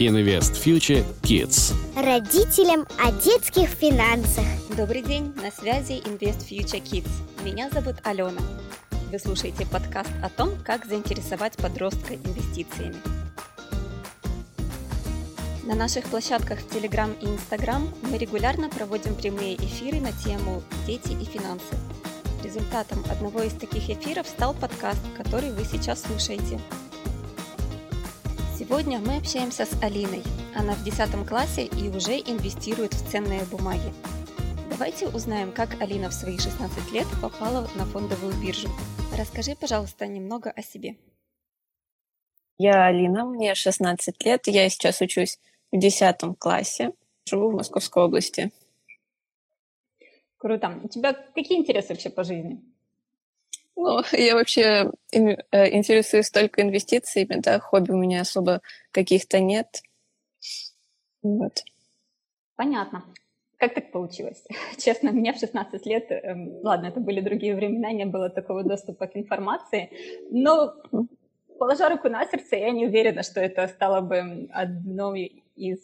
Invest Future Kids. Родителям о детских финансах. Добрый день, на связи Invest Future Kids. Меня зовут Алена. Вы слушаете подкаст о том, как заинтересовать подростка инвестициями. На наших площадках в Telegram и Instagram мы регулярно проводим прямые эфиры на тему «Дети и финансы». Результатом одного из таких эфиров стал подкаст, который вы сейчас слушаете – Сегодня мы общаемся с Алиной. Она в 10 классе и уже инвестирует в ценные бумаги. Давайте узнаем, как Алина в свои 16 лет попала на фондовую биржу. Расскажи, пожалуйста, немного о себе. Я Алина, мне 16 лет, я сейчас учусь в 10 классе, живу в Московской области. Круто. У тебя какие интересы вообще по жизни? Ну, я вообще э, интересуюсь только инвестициями, да, хобби у меня особо каких-то нет. Вот. Понятно. Как так получилось? Честно, мне в 16 лет, эм, ладно, это были другие времена, не было такого доступа к информации, но, положа руку на сердце, я не уверена, что это стало бы одной из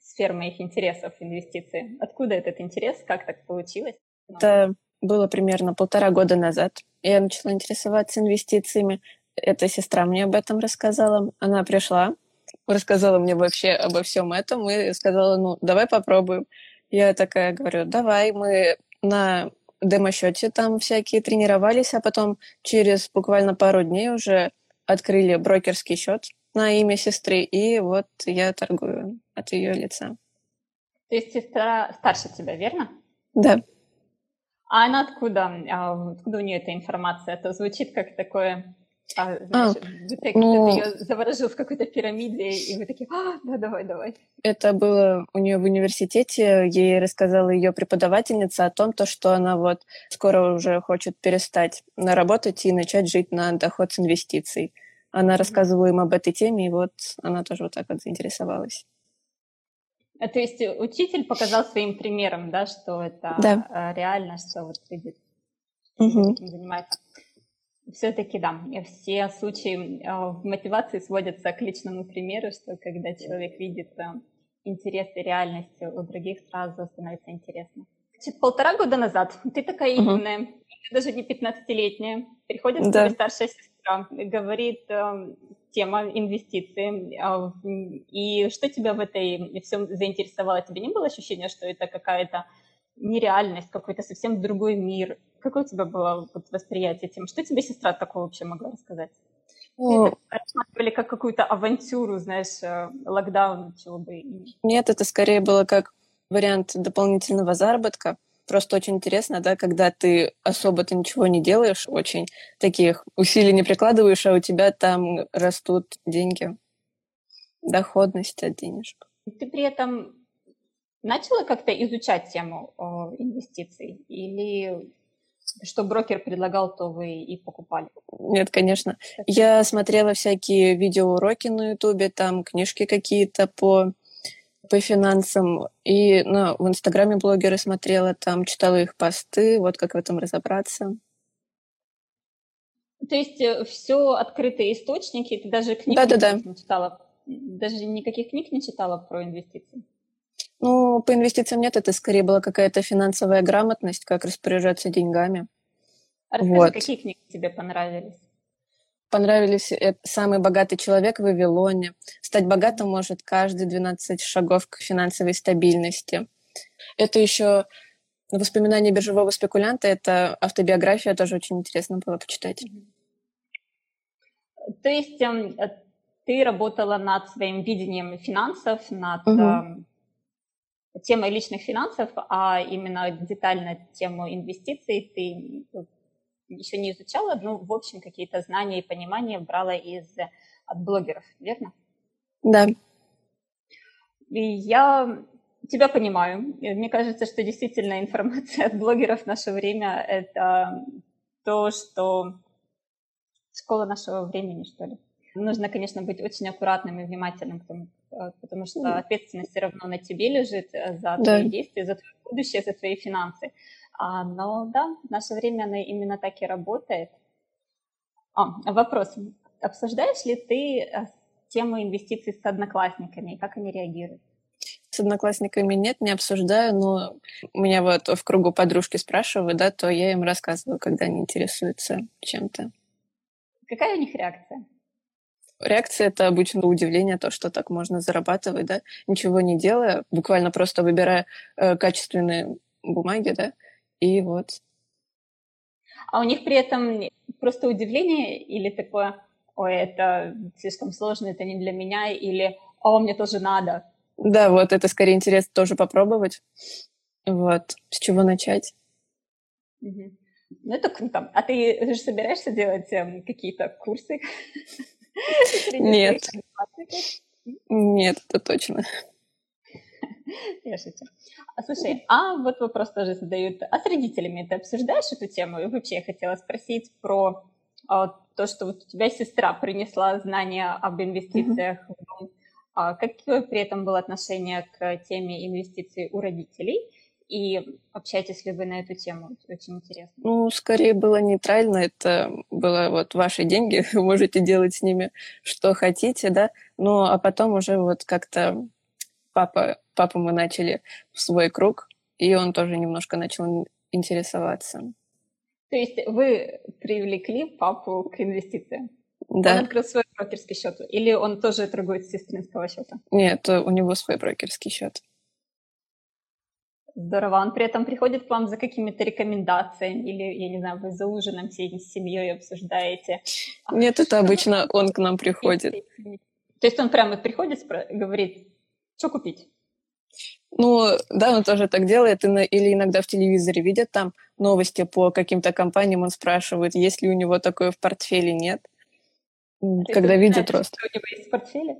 сфер моих интересов инвестиции. Откуда этот интерес? Как так получилось? Это было примерно полтора года назад. Я начала интересоваться инвестициями. Эта сестра мне об этом рассказала. Она пришла, рассказала мне вообще обо всем этом и сказала, ну, давай попробуем. Я такая говорю, давай, мы на демо-счете там всякие тренировались, а потом через буквально пару дней уже открыли брокерский счет на имя сестры, и вот я торгую от ее лица. То есть сестра старше тебя, верно? Да. А она откуда? А откуда у нее эта информация? Это звучит как такое... А, знаешь, а, ты, ну, ее заворожил в какой-то пирамиде, и вы такие, а, да, давай, давай. Это было у нее в университете, ей рассказала ее преподавательница о том, то, что она вот скоро уже хочет перестать работать и начать жить на доход с инвестиций. Она рассказывала им об этой теме, и вот она тоже вот так вот заинтересовалась. А, то есть учитель показал своим примером, да, что это да. А, реально, что вот люди угу. этим занимаются. Все-таки, да, все случаи а, в мотивации сводятся к личному примеру, что когда человек видит интерес и реальность у других, сразу становится интересно. Значит, полтора года назад ты такая угу. юная, даже не 15-летняя, приходит да. старшая сестра и говорит, тема инвестиций. А, и что тебя в этой всем заинтересовало? Тебе не было ощущения, что это какая-то нереальность, какой-то совсем другой мир? Какое у тебя было вот восприятие тем? Что тебе сестра такого вообще могла рассказать? Это рассматривали как какую-то авантюру, знаешь, э, локдаун чего бы. Нет, это скорее было как вариант дополнительного заработка просто очень интересно, да, когда ты особо ты ничего не делаешь, очень таких усилий не прикладываешь, а у тебя там растут деньги, доходность от денежек. Ты при этом начала как-то изучать тему о, инвестиций или что брокер предлагал, то вы и покупали? Нет, конечно. Я смотрела всякие видеоуроки на Ютубе, там книжки какие-то по по финансам. И ну, в Инстаграме блогеры смотрела, там читала их посты, вот как в этом разобраться. То есть э, все открытые источники, ты даже книг да, да, да. не читала, даже никаких книг не читала про инвестиции? Ну, по инвестициям нет, это скорее была какая-то финансовая грамотность, как распоряжаться деньгами. А расскажи, вот. какие книги тебе понравились? Понравились «Самый богатый человек в Вавилоне». Стать богатым может каждый 12 шагов к финансовой стабильности. Это еще воспоминания биржевого спекулянта, это автобиография, тоже очень интересно было почитать. То есть эм, ты работала над своим видением финансов, над угу. темой личных финансов, а именно детально тему инвестиций ты еще не изучала, но, в общем, какие-то знания и понимания брала из от блогеров, верно? Да. И я тебя понимаю. Мне кажется, что действительно информация от блогеров в наше время – это то, что школа нашего времени, что ли. Нужно, конечно, быть очень аккуратным и внимательным, потому, потому что ответственность все равно на тебе лежит за твои да. действия, за твое будущее, за твои финансы. А, но да, в наше время она именно так и работает. А, вопрос. Обсуждаешь ли ты э, тему инвестиций с одноклассниками, и как они реагируют? С одноклассниками нет, не обсуждаю, но меня вот в кругу подружки спрашивают, да, то я им рассказываю, когда они интересуются чем-то. Какая у них реакция? Реакция это обычно удивление, то, что так можно зарабатывать, да, ничего не делая, буквально просто выбирая э, качественные бумаги, да, и вот. А у них при этом просто удивление или такое, ой, это слишком сложно, это не для меня, или о, мне тоже надо. Да, вот это скорее интересно тоже попробовать. Вот, с чего начать. Угу. Ну, это круто. А ты же собираешься делать эм, какие-то курсы? Нет. Нет, это точно. Я шучу. А, слушай, а вот вопрос тоже задают. А с родителями ты обсуждаешь эту тему? И вообще я хотела спросить про а, то, что вот у тебя сестра принесла знания об инвестициях в дом. А какое при этом было отношение к теме инвестиций у родителей? И общаетесь ли вы на эту тему? Очень интересно. Ну, скорее было нейтрально. Это было вот ваши деньги, вы можете делать с ними что хотите, да. Ну, а потом уже вот как-то папа, папа мы начали в свой круг, и он тоже немножко начал интересоваться. То есть вы привлекли папу к инвестициям? Да. Он открыл свой брокерский счет? Или он тоже торгует с сестринского счета? Нет, у него свой брокерский счет. Здорово. Он при этом приходит к вам за какими-то рекомендациями или, я не знаю, вы за ужином всей с семьей обсуждаете? Нет, это обычно он к нам приходит. То есть он прямо приходит, говорит, что купить? Ну, да, он тоже так делает. Или иногда в телевизоре видят там новости по каким-то компаниям, он спрашивает, есть ли у него такое в портфеле, нет. Ты Когда видит. Что у него есть в портфеле?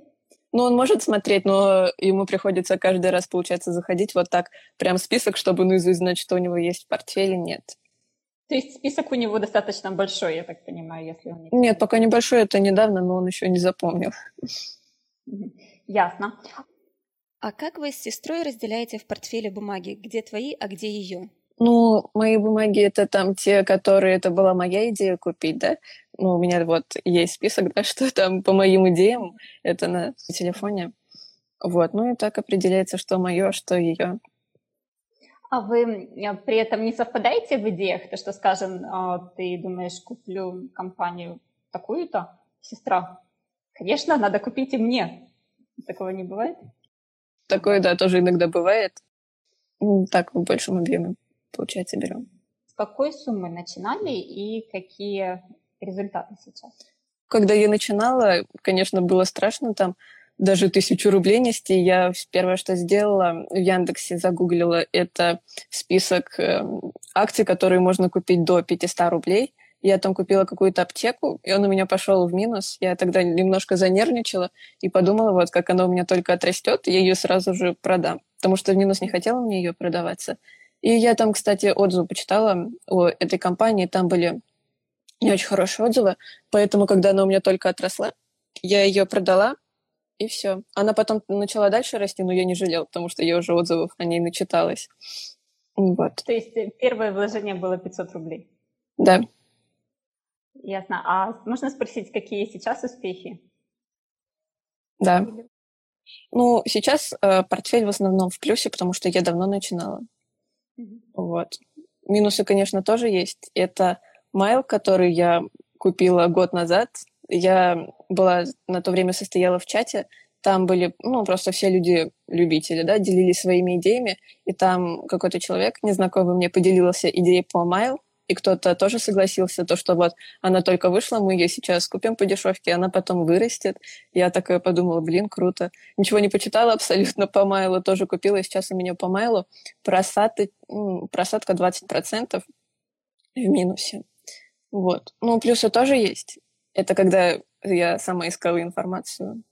Ну, он может смотреть, но ему приходится каждый раз, получается, заходить вот так, прям список, чтобы наизусть знать, что у него есть в портфеле, нет. То есть список у него достаточно большой, я так понимаю, если он не... Нет, пока небольшой, это недавно, но он еще не запомнил. Ясно. А как вы с сестрой разделяете в портфеле бумаги? Где твои, а где ее? Ну, мои бумаги это там те, которые это была моя идея купить, да. Ну, у меня вот есть список, да, что там по моим идеям, это на телефоне. Вот, ну и так определяется, что мое, что ее. А вы при этом не совпадаете в идеях? То, что, скажем, а, ты думаешь, куплю компанию такую-то, сестра, конечно, надо купить и мне. Такого не бывает? Такое, да, тоже иногда бывает. Так, в большом объеме получается, берем. С какой суммы начинали и какие результаты сейчас? Когда я начинала, конечно, было страшно там даже тысячу рублей нести. Я первое, что сделала, в Яндексе загуглила, это список э, акций, которые можно купить до 500 рублей. Я там купила какую-то аптеку, и он у меня пошел в минус. Я тогда немножко занервничала и подумала, вот как она у меня только отрастет, я ее сразу же продам. Потому что в минус не хотела мне ее продаваться. И я там, кстати, отзывы почитала о этой компании, там были не очень хорошие отзывы, поэтому, когда она у меня только отросла, я ее продала, и все. Она потом начала дальше расти, но я не жалела, потому что я уже отзывов о ней начиталась. Вот. То есть первое вложение было 500 рублей? Да. Ясно. А можно спросить, какие сейчас успехи? Да. Ну, сейчас э, портфель в основном в плюсе, потому что я давно начинала. Вот. Минусы, конечно, тоже есть. Это майл, который я купила год назад. Я была на то время состояла в чате, там были, ну, просто все люди-любители, да, делились своими идеями, и там какой-то человек незнакомый мне поделился идеей по майл, и кто-то тоже согласился, то, что вот она только вышла, мы ее сейчас купим по дешевке, она потом вырастет. Я такая подумала, блин, круто. Ничего не почитала абсолютно по майлу, тоже купила, и сейчас у меня по майлу просадка, просадка 20% в минусе. Вот. Ну, плюсы тоже есть. Это когда я сама искала информацию.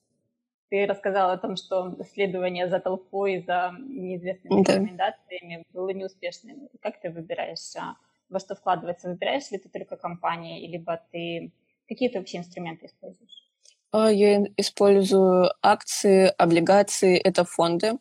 Ты рассказала о том, что следование за толпой, за неизвестными да. рекомендациями было неуспешным. Как ты выбираешь а, во что вкладываться? Выбираешь ли ты только компании, либо ты какие-то вообще инструменты используешь? А, я использую акции, облигации, это фонды.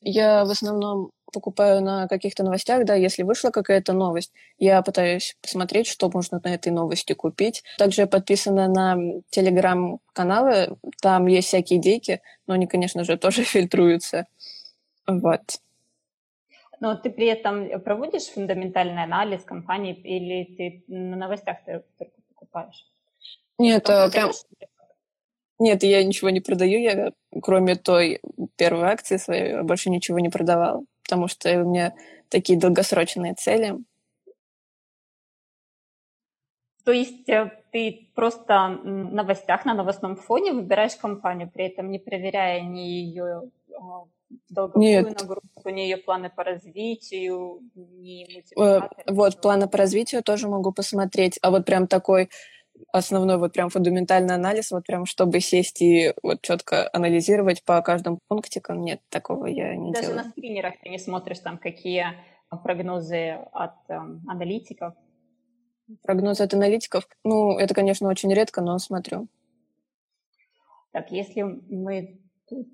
Я в основном покупаю на каких-то новостях, да, если вышла какая-то новость, я пытаюсь посмотреть, что можно на этой новости купить. Также я подписана на телеграм-каналы, Там есть всякие идейки, но они, конечно же, тоже фильтруются. Вот. Но ты при этом проводишь фундаментальный анализ компании или ты на новостях ты только покупаешь? Нет, а, прям... Нет, я ничего не продаю, я кроме той первой акции своей больше ничего не продавала, потому что у меня такие долгосрочные цели. То есть э, ты просто в новостях, на новостном фоне выбираешь компанию, при этом не проверяя ни ее долговую Нет. нагрузку, ни ее планы по развитию, ни э, Вот, планы по развитию тоже могу посмотреть, а вот прям такой основной вот прям фундаментальный анализ, вот прям чтобы сесть и вот четко анализировать по каждому пунктикам, нет, такого я не Даже делаю. Даже на скринерах ты не смотришь там, какие прогнозы от эм, аналитиков? Прогнозы от аналитиков? Ну, это, конечно, очень редко, но смотрю. Так, если мы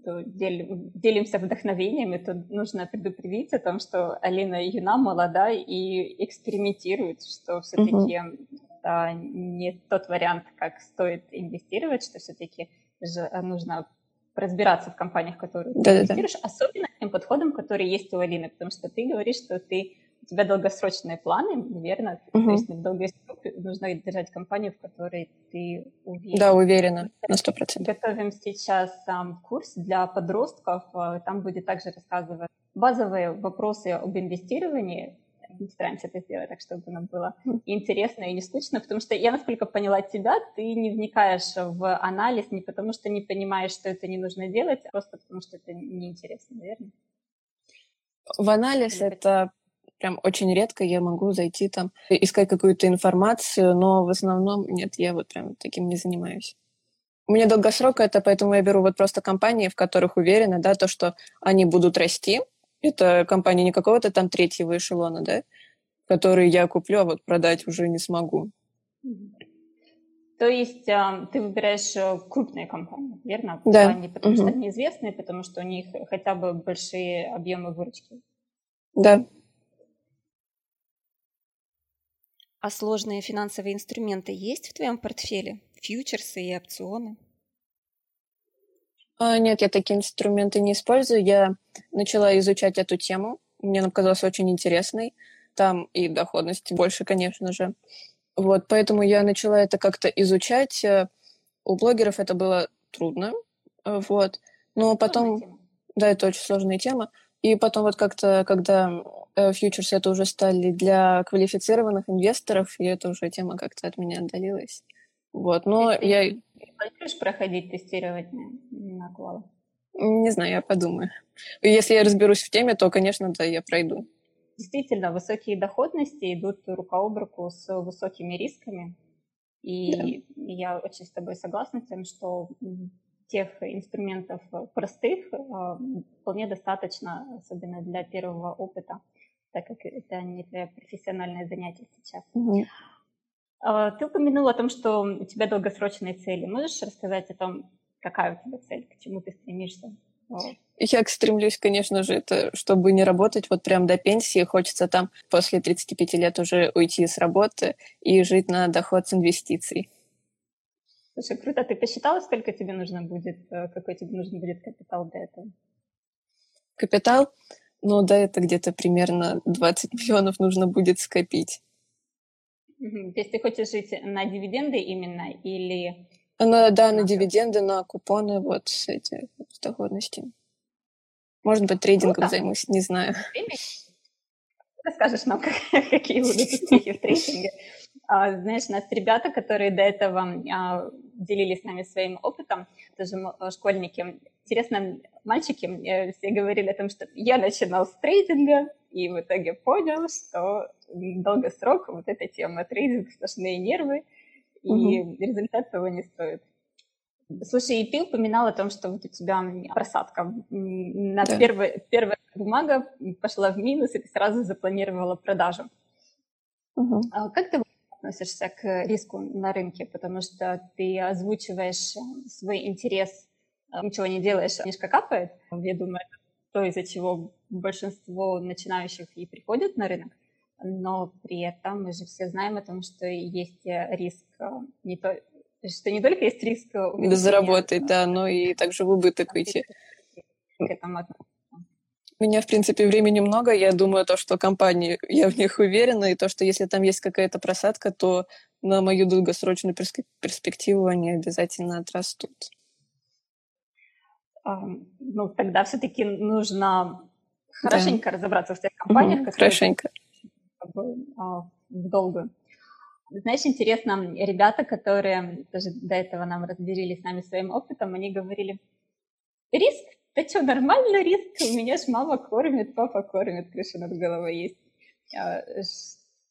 тут делим, делимся вдохновениями, то нужно предупредить о том, что Алина юна, молода и экспериментирует, что все-таки угу. это не тот вариант, как стоит инвестировать, что все-таки же нужно разбираться в компаниях, в которые ты инвестируешь, особенно тем подходом, который есть у Алины, потому что ты говоришь, что ты у тебя долгосрочные планы, угу. то есть срок нужно держать компанию, в которой ты уверен. Да, уверена, на сто процентов. Готовим сейчас um, курс для подростков, а, там будет также рассказывать базовые вопросы об инвестировании, мы стараемся это сделать так, чтобы нам было интересно и не скучно, потому что я, насколько поняла тебя, ты не вникаешь в анализ не потому, что не понимаешь, что это не нужно делать, а просто потому, что это неинтересно, наверное. В анализ это прям очень редко я могу зайти там, искать какую-то информацию, но в основном нет, я вот прям таким не занимаюсь. У меня долгосрок это, поэтому я беру вот просто компании, в которых уверена, да, то, что они будут расти. Это компании не какого-то там третьего эшелона, да, которые я куплю, а вот продать уже не смогу. То есть э, ты выбираешь э, крупные компании, верно? Да. Не потому угу. что они известные, потому что у них хотя бы большие объемы выручки. Да. А сложные финансовые инструменты есть в твоем портфеле? Фьючерсы и опционы? А, нет, я такие инструменты не использую. Я начала изучать эту тему. Мне она показалась очень интересной. Там и доходности больше, конечно же. Вот, поэтому я начала это как-то изучать. У блогеров это было трудно. Вот. Но потом... Да, это очень сложная тема. И потом вот как-то, когда э, фьючерсы это уже стали для квалифицированных инвесторов, и эта уже тема как-то от меня отдалилась. Вот, но Ты я... Планируешь проходить тестирование на квал? Не знаю, я подумаю. Если я разберусь в теме, то, конечно, да, я пройду. Действительно, высокие доходности идут рука об руку с высокими рисками. И да. я очень с тобой согласна тем, что тех инструментов простых а, вполне достаточно, особенно для первого опыта, так как это не твое профессиональное занятие сейчас. Угу. Ты упомянула о том, что у тебя долгосрочные цели. Можешь рассказать о том, какая у тебя цель, к чему ты стремишься? Я стремлюсь, конечно же, это чтобы не работать вот прям до пенсии. Хочется там после 35 лет уже уйти с работы и жить на доход с инвестиций. Слушай, круто. Ты посчитала, сколько тебе нужно будет, э, какой тебе нужен будет капитал для этого? Капитал? Ну да, это где-то примерно 20 миллионов нужно будет скопить. Угу. То есть ты хочешь жить на дивиденды именно или... На, да, на дивиденды, на купоны, вот с эти с доходности. Может быть, трейдингом Круто. займусь, не знаю. Расскажешь нам, какие будут успехи в трейдинге. А, знаешь, у нас ребята, которые до этого а, делились с нами своим опытом, тоже школьники, интересно, мальчики э, все говорили о том, что я начинал с трейдинга, и в итоге понял, что долгосрок вот эта тема трейдинг, сплошные нервы, и угу. результат того не стоит. Слушай, и ты упоминал о том, что вот у тебя просадка. На да. первый, первая бумага пошла в минус, и ты сразу запланировала продажу. Угу. Как ты относишься к риску на рынке, потому что ты озвучиваешь э, свой интерес, э, ничего не делаешь, книжка капает. Я думаю, это то, из-за чего большинство начинающих и приходят на рынок, но при этом мы же все знаем о том, что есть э, риск не то что не только есть риск заработать, да, но и также в убыток уйти. У меня, в принципе, времени много. Я думаю, то, что компании, я в них уверена, и то, что если там есть какая-то просадка, то на мою долгосрочную перспективу они обязательно отрастут. Ну, тогда все-таки нужно хорошенько да. разобраться в тех компаниях, угу, которые хорошенько. А, в долгую. Знаешь, интересно, ребята, которые тоже до этого нам разделили с нами своим опытом, они говорили, риск, да что, нормально риск, у меня ж мама кормит, папа кормит, крыша над головой есть. А,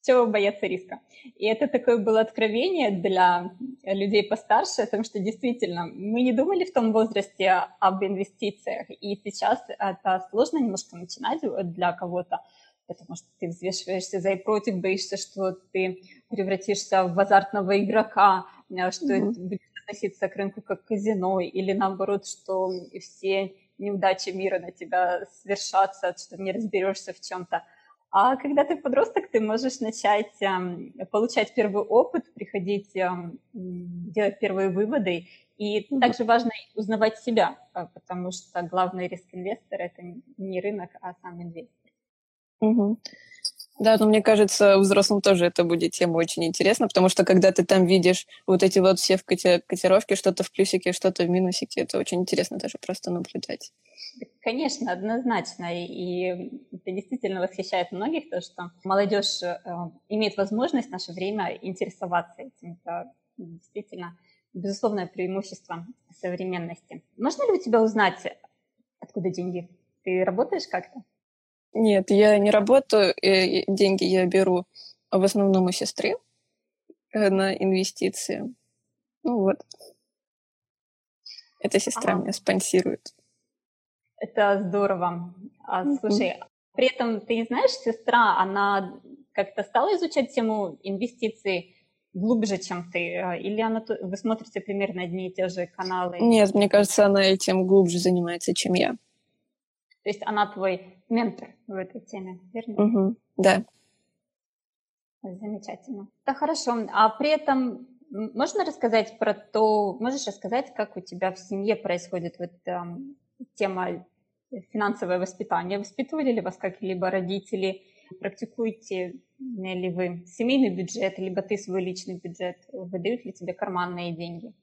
чего бояться риска? И это такое было откровение для людей постарше, потому что действительно мы не думали в том возрасте об инвестициях, и сейчас это сложно немножко начинать для кого-то, потому что ты взвешиваешься за и против, боишься, что ты превратишься в азартного игрока, э, что mm-hmm. будет относиться к рынку как к казино, или наоборот, что все неудачи мира на тебя свершатся, что не разберешься в чем-то. А когда ты подросток, ты можешь начать эм, получать первый опыт, приходить, эм, делать первые выводы. И mm-hmm. также важно узнавать себя, э, потому что главный риск инвестора – это не рынок, а сам инвестор. Угу. Да, но мне кажется, взрослым тоже это будет тема очень интересна, потому что когда ты там видишь вот эти вот все в котировке, что-то в плюсике, что-то в минусике, это очень интересно даже просто наблюдать. Конечно, однозначно. И это действительно восхищает многих, то, что молодежь э, имеет возможность в наше время интересоваться этим. Это действительно безусловное преимущество современности. Можно ли у тебя узнать, откуда деньги? Ты работаешь как-то? Нет, я не работаю, деньги я беру в основном у сестры э, на инвестиции. Ну вот. Эта сестра ага. меня спонсирует. Это здорово. А, слушай, при этом ты знаешь, сестра, она как-то стала изучать тему инвестиций глубже, чем ты? Или она, вы смотрите примерно одни и те же каналы? Нет, мне кажется, она этим глубже занимается, чем я. То есть она твой ментор в этой теме, верно? Угу, да. Замечательно. Да, хорошо. А при этом можно рассказать про то, можешь рассказать, как у тебя в семье происходит вот э, тема финансовое воспитание? Воспитывали ли вас как-либо родители? Практикуете ли вы семейный бюджет, либо ты свой личный бюджет? Выдают ли тебе карманные деньги?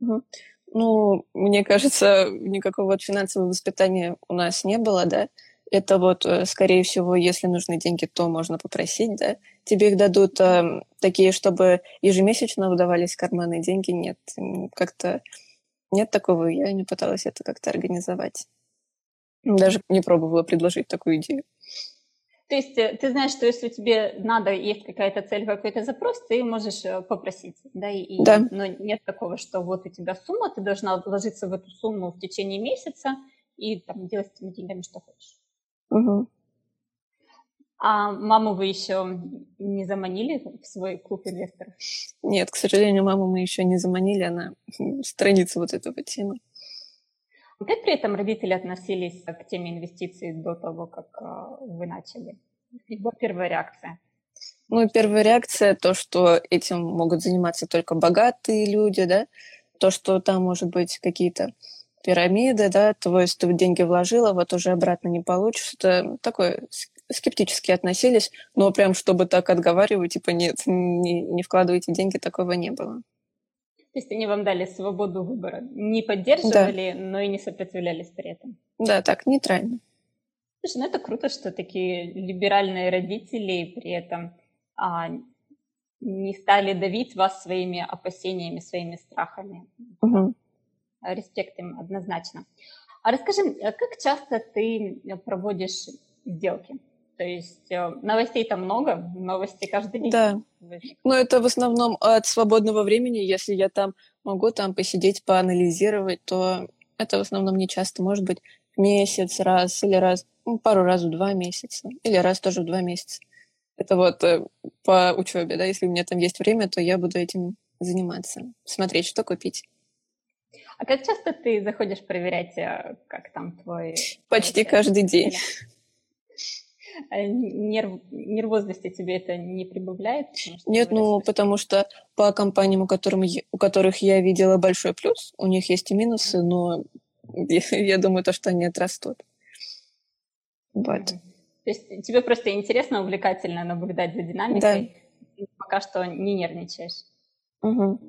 Угу. Ну, мне кажется, никакого вот финансового воспитания у нас не было, да. Это вот, э, скорее всего, если нужны деньги, то можно попросить, да. Тебе их дадут э, такие, чтобы ежемесячно выдавались карманные деньги. Нет, как-то нет такого. Я не пыталась это как-то организовать. Даже не пробовала предложить такую идею. То есть э, ты знаешь, что если тебе надо, есть какая-то цель, какой-то запрос, ты можешь э, попросить, да, и, да. но нет такого, что вот у тебя сумма, ты должна вложиться в эту сумму в течение месяца и там делать с этими деньгами что хочешь. Угу. А маму вы еще не заманили в свой клуб инвесторов? Нет, к сожалению, маму мы еще не заманили, она страница вот этого темы. Как при этом родители относились к теме инвестиций до того, как э, вы начали? Его первая реакция? Ну, первая реакция то, что этим могут заниматься только богатые люди, да, то, что там может быть какие-то пирамиды, да, то есть ты деньги вложила, вот уже обратно не получишь. Это такое скептически относились, но прям чтобы так отговаривать, типа нет, не, не вкладывайте деньги, такого не было. То есть они вам дали свободу выбора, не поддерживали, да. но и не сопротивлялись при этом. Да, так, нейтрально. Слушай, ну это круто, что такие либеральные родители при этом а, не стали давить вас своими опасениями, своими страхами. Угу. Респект им однозначно. А расскажи, а как часто ты проводишь сделки? То есть э, новостей там много, новости каждый день. Да. Но это в основном от свободного времени. Если я там могу там посидеть, поанализировать, то это в основном не часто. Может быть, месяц раз или раз, ну, пару раз в два месяца. Или раз тоже в два месяца. Это вот э, по учебе, да, если у меня там есть время, то я буду этим заниматься, смотреть, что купить. А как часто ты заходишь проверять, э, как там твой... Почти каждый день. А нерв, нервозности тебе это не прибавляет? Нет, ну, потому что по компаниям, у, которым, у которых я видела большой плюс, у них есть и минусы, но я, я думаю, то, что они отрастут. Вот. То есть тебе просто интересно, увлекательно наблюдать за динамикой, да. пока что не нервничаешь. Угу.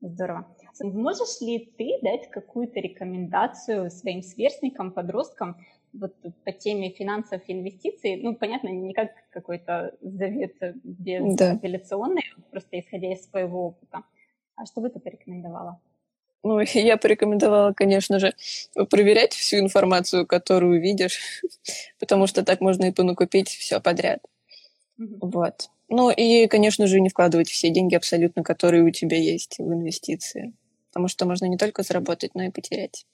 Здорово. Можешь ли ты дать какую-то рекомендацию своим сверстникам, подросткам вот по теме финансов и инвестиций? Ну, понятно, не как какой-то завет безапелляционный, да. просто исходя из своего опыта. А что бы ты порекомендовала? Ну, я порекомендовала, конечно же, проверять всю информацию, которую видишь, потому что так можно и понакупить все подряд. Mm-hmm. Вот. Ну и, конечно же, не вкладывать все деньги абсолютно, которые у тебя есть в инвестиции, потому что можно не только заработать, но и потерять.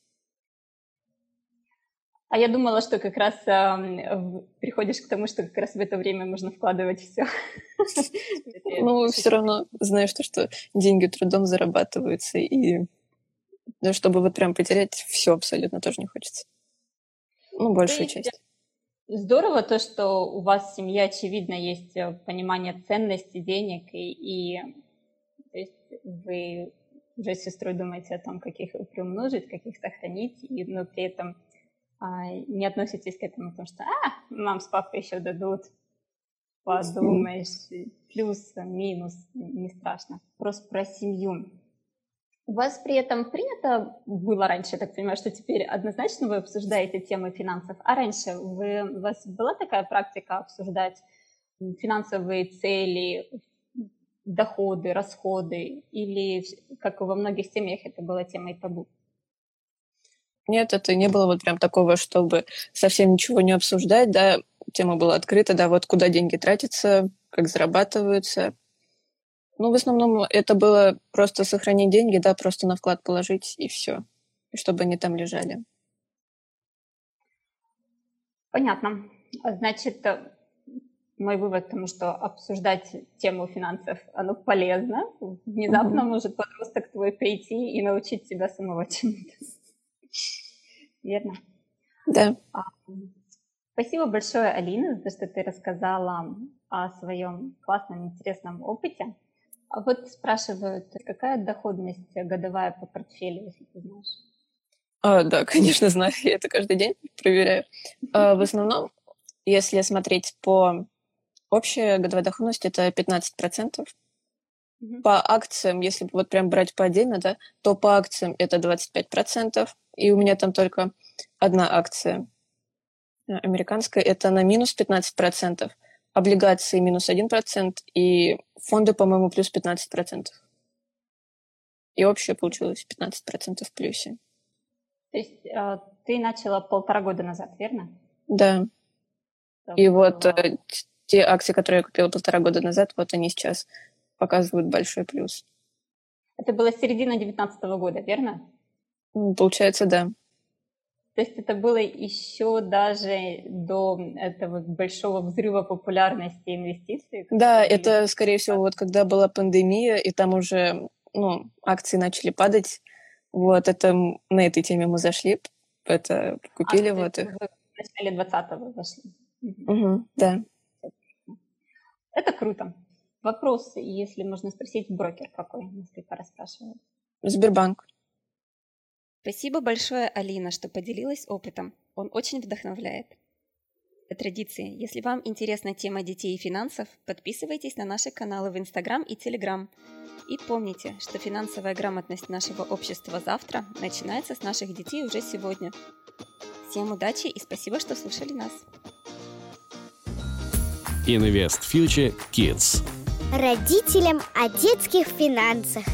А я думала, что как раз э, приходишь к тому, что как раз в это время можно вкладывать все. Ну, все равно знаешь, что деньги трудом зарабатываются, и да, чтобы вот прям потерять все абсолютно тоже не хочется. Ну, большую часть. Здорово то, что у вас в семье, очевидно, есть э, понимание ценности денег, и, и то есть вы уже с сестрой думаете о том, как их приумножить, как их сохранить, и, но при этом не относитесь к этому, потому что, а, мам с папой еще дадут, подумаешь, плюс, минус, не страшно. Просто про семью. У вас при этом принято было раньше, я так понимаю, что теперь однозначно вы обсуждаете темы финансов, а раньше вы, у вас была такая практика обсуждать финансовые цели, доходы, расходы, или, как во многих семьях, это была темой табу? Нет, это не было вот прям такого, чтобы совсем ничего не обсуждать, да, тема была открыта, да, вот куда деньги тратятся, как зарабатываются, ну, в основном это было просто сохранить деньги, да, просто на вклад положить и все, и чтобы они там лежали. Понятно. Значит, э, мой вывод к тому, что обсуждать тему финансов, оно полезно. Внезапно mm-hmm. может подросток твой прийти и научить тебя самого чему-то. Верно? Да. А, спасибо большое, Алина, за то, что ты рассказала о своем классном, интересном опыте. А вот спрашивают, какая доходность годовая по портфелю, если ты знаешь? А, да, конечно, знаю. Я это каждый день проверяю. А, в основном, если смотреть по общей годовой доходности, это 15%. Mm-hmm. По акциям, если вот прям брать по отдельно, да, то по акциям это 25%. И у меня там только одна акция американская, это на минус 15% облигации минус 1%, и фонды, по-моему, плюс 15%. И общее получилось 15% в плюсе. То есть э, ты начала полтора года назад, верно? Да. Так, и вот э, те акции, которые я купила полтора года назад, вот они сейчас показывают большой плюс. Это было середина 2019 года, верно? Получается, да. То есть это было еще даже до этого большого взрыва популярности инвестиций? Да, это, скорее всего, вот когда была пандемия, и там уже ну, акции начали падать. Вот это на этой теме мы зашли, это купили. А, вот их. В начале 20-го зашли. Угу, да. Это круто. Вопрос, если можно спросить, брокер какой? Несколько раз спрашивают. Сбербанк. Спасибо большое, Алина, что поделилась опытом. Он очень вдохновляет. По традиции, если вам интересна тема детей и финансов, подписывайтесь на наши каналы в Инстаграм и Телеграм. И помните, что финансовая грамотность нашего общества завтра начинается с наших детей уже сегодня. Всем удачи и спасибо, что слушали нас. Invest Future Kids. Родителям о детских финансах.